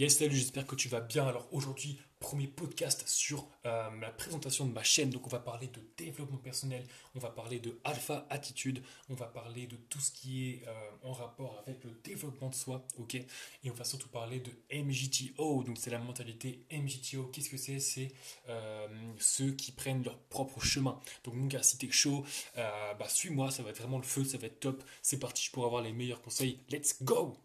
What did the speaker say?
Yes, salut, j'espère que tu vas bien. Alors aujourd'hui, premier podcast sur euh, la présentation de ma chaîne. Donc on va parler de développement personnel, on va parler de alpha attitude, on va parler de tout ce qui est euh, en rapport avec le développement de soi, ok? Et on va surtout parler de MGTO, donc c'est la mentalité MGTO. Qu'est-ce que c'est? C'est euh, ceux qui prennent leur propre chemin. Donc mon gars, si t'es chaud, bah suis-moi, ça va être vraiment le feu, ça va être top. C'est parti pour avoir les meilleurs conseils. Let's go